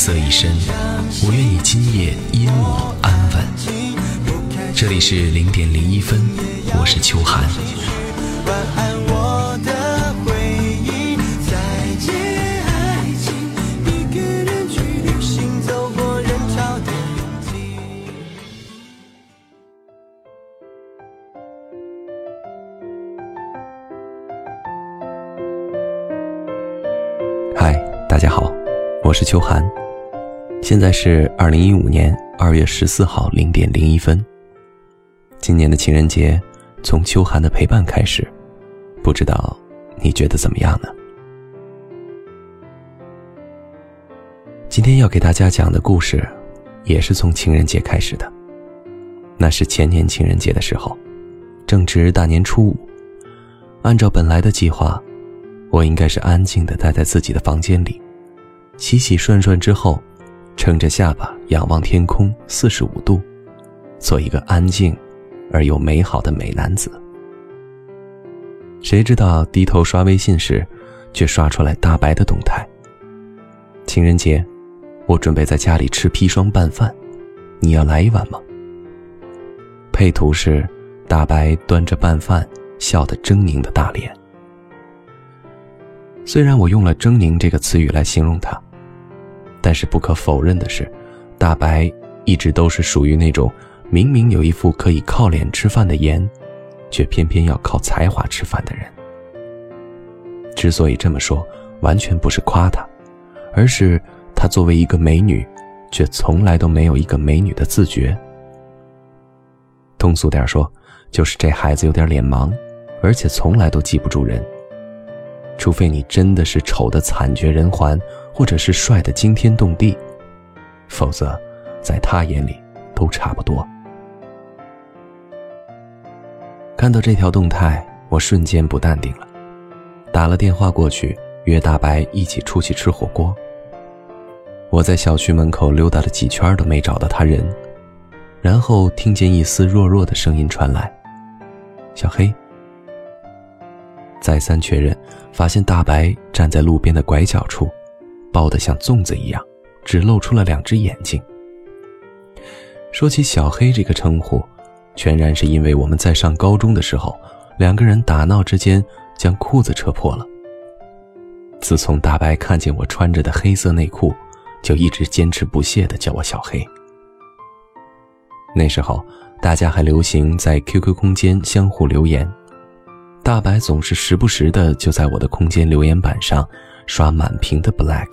夜色已深，我愿你今夜因我安稳。这里是零点零一分，我是秋寒。嗨，大家好。我是秋寒，现在是二零一五年二月十四号零点零一分。今年的情人节从秋寒的陪伴开始，不知道你觉得怎么样呢？今天要给大家讲的故事，也是从情人节开始的。那是前年情人节的时候，正值大年初五，按照本来的计划，我应该是安静的待在自己的房间里。洗洗涮涮之后，撑着下巴仰望天空，四十五度，做一个安静而又美好的美男子。谁知道低头刷微信时，却刷出来大白的动态。情人节，我准备在家里吃砒霜拌饭，你要来一碗吗？配图是大白端着拌饭，笑得狰狞的大脸。虽然我用了“狰狞”这个词语来形容他。但是不可否认的是，大白一直都是属于那种明明有一副可以靠脸吃饭的颜，却偏偏要靠才华吃饭的人。之所以这么说，完全不是夸他，而是他作为一个美女，却从来都没有一个美女的自觉。通俗点说，就是这孩子有点脸盲，而且从来都记不住人。除非你真的是丑的惨绝人寰。或者是帅的惊天动地，否则，在他眼里都差不多。看到这条动态，我瞬间不淡定了，打了电话过去约大白一起出去吃火锅。我在小区门口溜达了几圈都没找到他人，然后听见一丝弱弱的声音传来：“小黑。”再三确认，发现大白站在路边的拐角处。包得像粽子一样，只露出了两只眼睛。说起小黑这个称呼，全然是因为我们在上高中的时候，两个人打闹之间将裤子扯破了。自从大白看见我穿着的黑色内裤，就一直坚持不懈地叫我小黑。那时候大家还流行在 QQ 空间相互留言，大白总是时不时的就在我的空间留言板上。刷满屏的 black，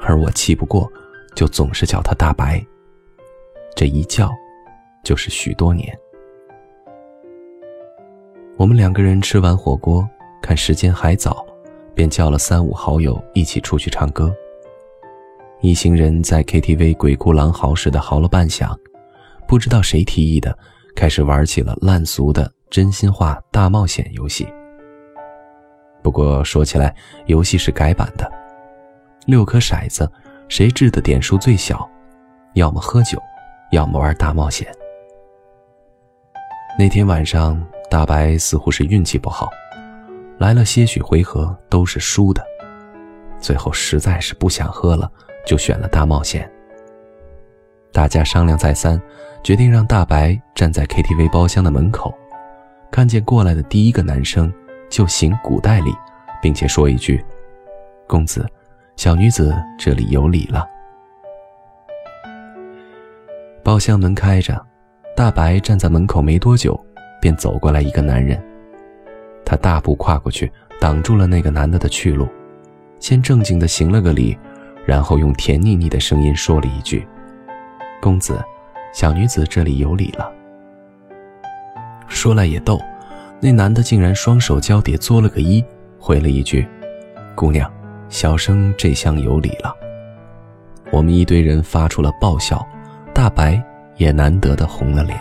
而我气不过，就总是叫他大白。这一叫，就是许多年。我们两个人吃完火锅，看时间还早，便叫了三五好友一起出去唱歌。一行人在 KTV 鬼哭狼嚎似的嚎了半晌，不知道谁提议的，开始玩起了烂俗的真心话大冒险游戏。不过说起来，游戏是改版的，六颗骰子，谁掷的点数最小，要么喝酒，要么玩大冒险。那天晚上，大白似乎是运气不好，来了些许回合都是输的，最后实在是不想喝了，就选了大冒险。大家商量再三，决定让大白站在 KTV 包厢的门口，看见过来的第一个男生。就行古代礼，并且说一句：“公子，小女子这里有礼了。”包厢门开着，大白站在门口没多久，便走过来一个男人。他大步跨过去，挡住了那个男的的去路，先正经的行了个礼，然后用甜腻腻的声音说了一句：“公子，小女子这里有礼了。”说来也逗。那男的竟然双手交叠作了个揖，回了一句：“姑娘，小生这厢有礼了。”我们一堆人发出了爆笑，大白也难得的红了脸。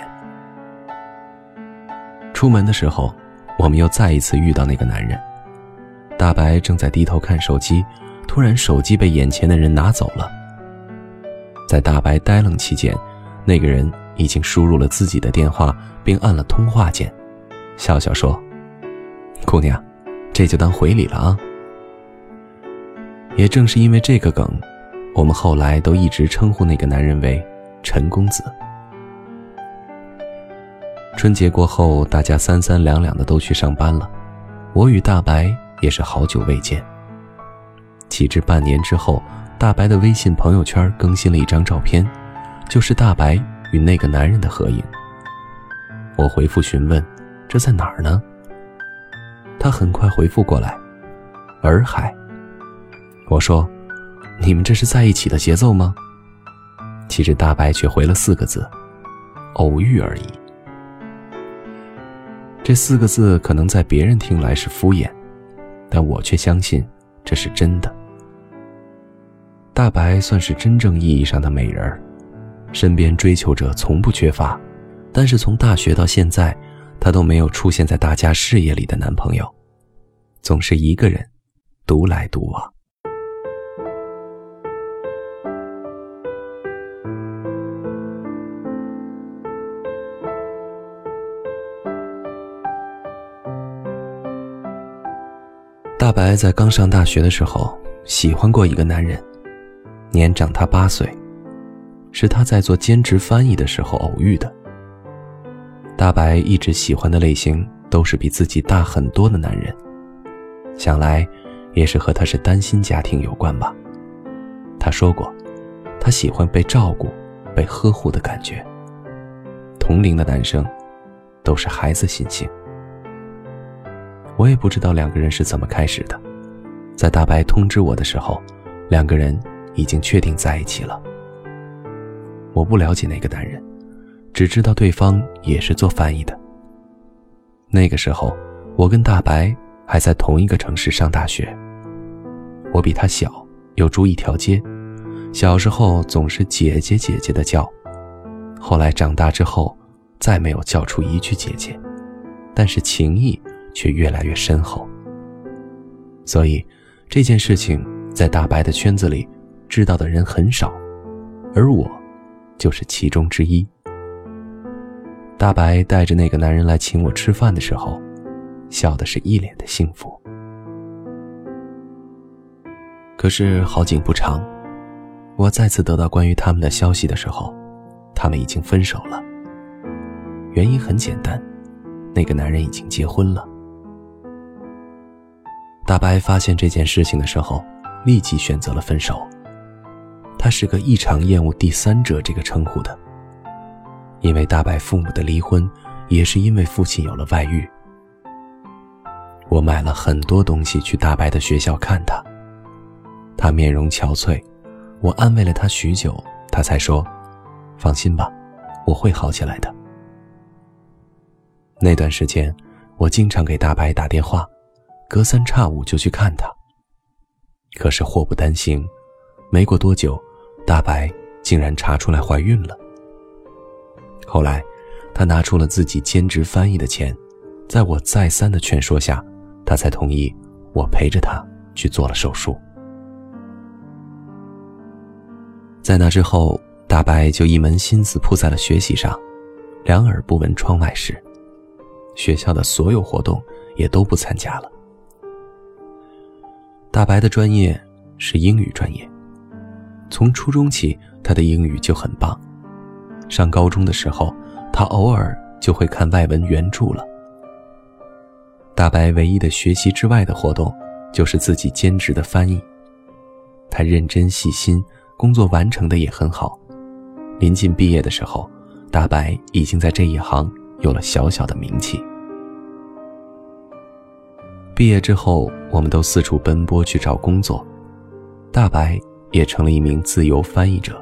出门的时候，我们又再一次遇到那个男人。大白正在低头看手机，突然手机被眼前的人拿走了。在大白呆愣期间，那个人已经输入了自己的电话，并按了通话键，笑笑说：“姑娘，这就当回礼了啊。”也正是因为这个梗，我们后来都一直称呼那个男人为陈公子。春节过后，大家三三两两的都去上班了，我与大白也是好久未见。岂知半年之后，大白的微信朋友圈更新了一张照片，就是大白与那个男人的合影。我回复询问：“这在哪儿呢？”他很快回复过来：“洱海。”我说：“你们这是在一起的节奏吗？”其实大白却回了四个字：“偶遇而已。”这四个字可能在别人听来是敷衍，但我却相信这是真的。大白算是真正意义上的美人儿，身边追求者从不缺乏，但是从大学到现在，她都没有出现在大家视野里的男朋友，总是一个人独来独往。大白在刚上大学的时候喜欢过一个男人，年长他八岁，是他在做兼职翻译的时候偶遇的。大白一直喜欢的类型都是比自己大很多的男人，想来也是和他是单亲家庭有关吧。他说过，他喜欢被照顾、被呵护的感觉。同龄的男生都是孩子心性。我也不知道两个人是怎么开始的，在大白通知我的时候，两个人已经确定在一起了。我不了解那个男人，只知道对方也是做翻译的。那个时候，我跟大白还在同一个城市上大学。我比他小，又住一条街，小时候总是姐姐姐姐的叫，后来长大之后，再没有叫出一句姐姐，但是情谊。却越来越深厚。所以，这件事情在大白的圈子里，知道的人很少，而我，就是其中之一。大白带着那个男人来请我吃饭的时候，笑的是一脸的幸福。可是好景不长，我再次得到关于他们的消息的时候，他们已经分手了。原因很简单，那个男人已经结婚了。大白发现这件事情的时候，立即选择了分手。他是个异常厌恶“第三者”这个称呼的，因为大白父母的离婚，也是因为父亲有了外遇。我买了很多东西去大白的学校看他，他面容憔悴，我安慰了他许久，他才说：“放心吧，我会好起来的。”那段时间，我经常给大白打电话。隔三差五就去看他。可是祸不单行，没过多久，大白竟然查出来怀孕了。后来，他拿出了自己兼职翻译的钱，在我再三的劝说下，他才同意我陪着他去做了手术。在那之后，大白就一门心思扑在了学习上，两耳不闻窗外事，学校的所有活动也都不参加了。大白的专业是英语专业，从初中起，他的英语就很棒。上高中的时候，他偶尔就会看外文原著了。大白唯一的学习之外的活动，就是自己兼职的翻译。他认真细心，工作完成的也很好。临近毕业的时候，大白已经在这一行有了小小的名气。毕业之后，我们都四处奔波去找工作，大白也成了一名自由翻译者。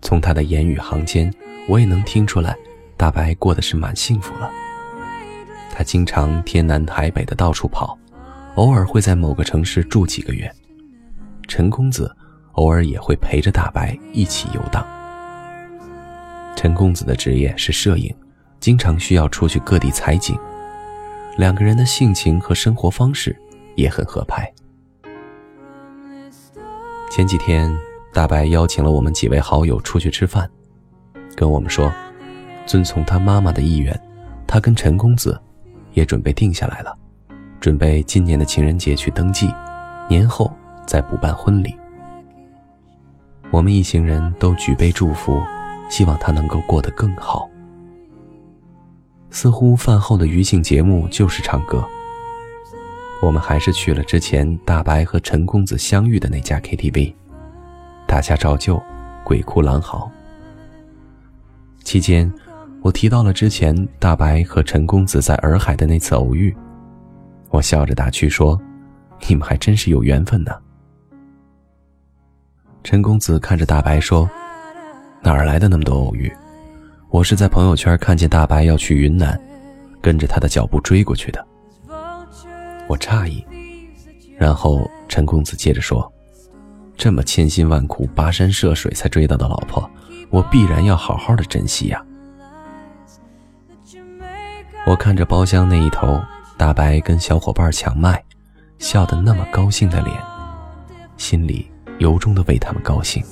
从他的言语行间，我也能听出来，大白过得是蛮幸福了。他经常天南海北的到处跑。偶尔会在某个城市住几个月，陈公子偶尔也会陪着大白一起游荡。陈公子的职业是摄影，经常需要出去各地采景，两个人的性情和生活方式也很合拍。前几天，大白邀请了我们几位好友出去吃饭，跟我们说，遵从他妈妈的意愿，他跟陈公子也准备定下来了。准备今年的情人节去登记，年后再补办婚礼。我们一行人都举杯祝福，希望他能够过得更好。似乎饭后的余兴节目就是唱歌。我们还是去了之前大白和陈公子相遇的那家 KTV，大家照旧，鬼哭狼嚎。期间，我提到了之前大白和陈公子在洱海的那次偶遇。我笑着打趣说：“你们还真是有缘分呢。”陈公子看着大白说：“哪儿来的那么多偶遇？我是在朋友圈看见大白要去云南，跟着他的脚步追过去的。”我诧异，然后陈公子接着说：“这么千辛万苦、跋山涉水才追到的老婆，我必然要好好的珍惜呀。”我看着包厢那一头。大白跟小伙伴抢麦，笑得那么高兴的脸，心里由衷的为他们高兴。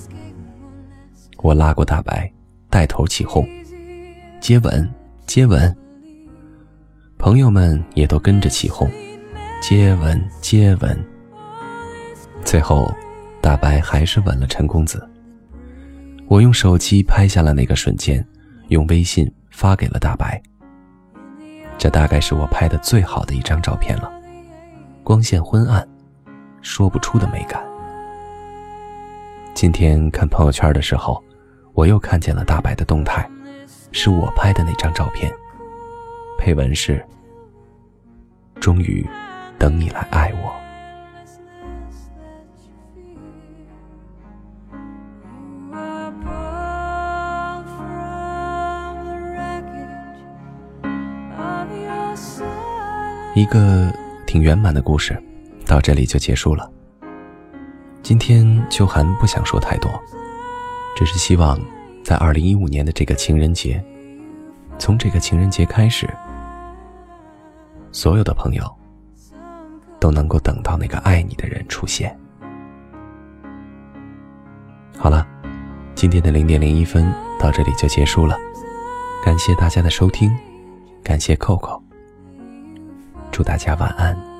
我拉过大白，带头起哄，接吻，接吻。朋友们也都跟着起哄，接吻，接吻。最后，大白还是吻了陈公子。我用手机拍下了那个瞬间，用微信发给了大白。这大概是我拍的最好的一张照片了，光线昏暗，说不出的美感。今天看朋友圈的时候，我又看见了大白的动态，是我拍的那张照片，配文是：“终于，等你来爱我。”一个挺圆满的故事，到这里就结束了。今天秋寒不想说太多，只是希望在二零一五年的这个情人节，从这个情人节开始，所有的朋友都能够等到那个爱你的人出现。好了，今天的零点零一分到这里就结束了，感谢大家的收听，感谢扣扣。祝大家晚安。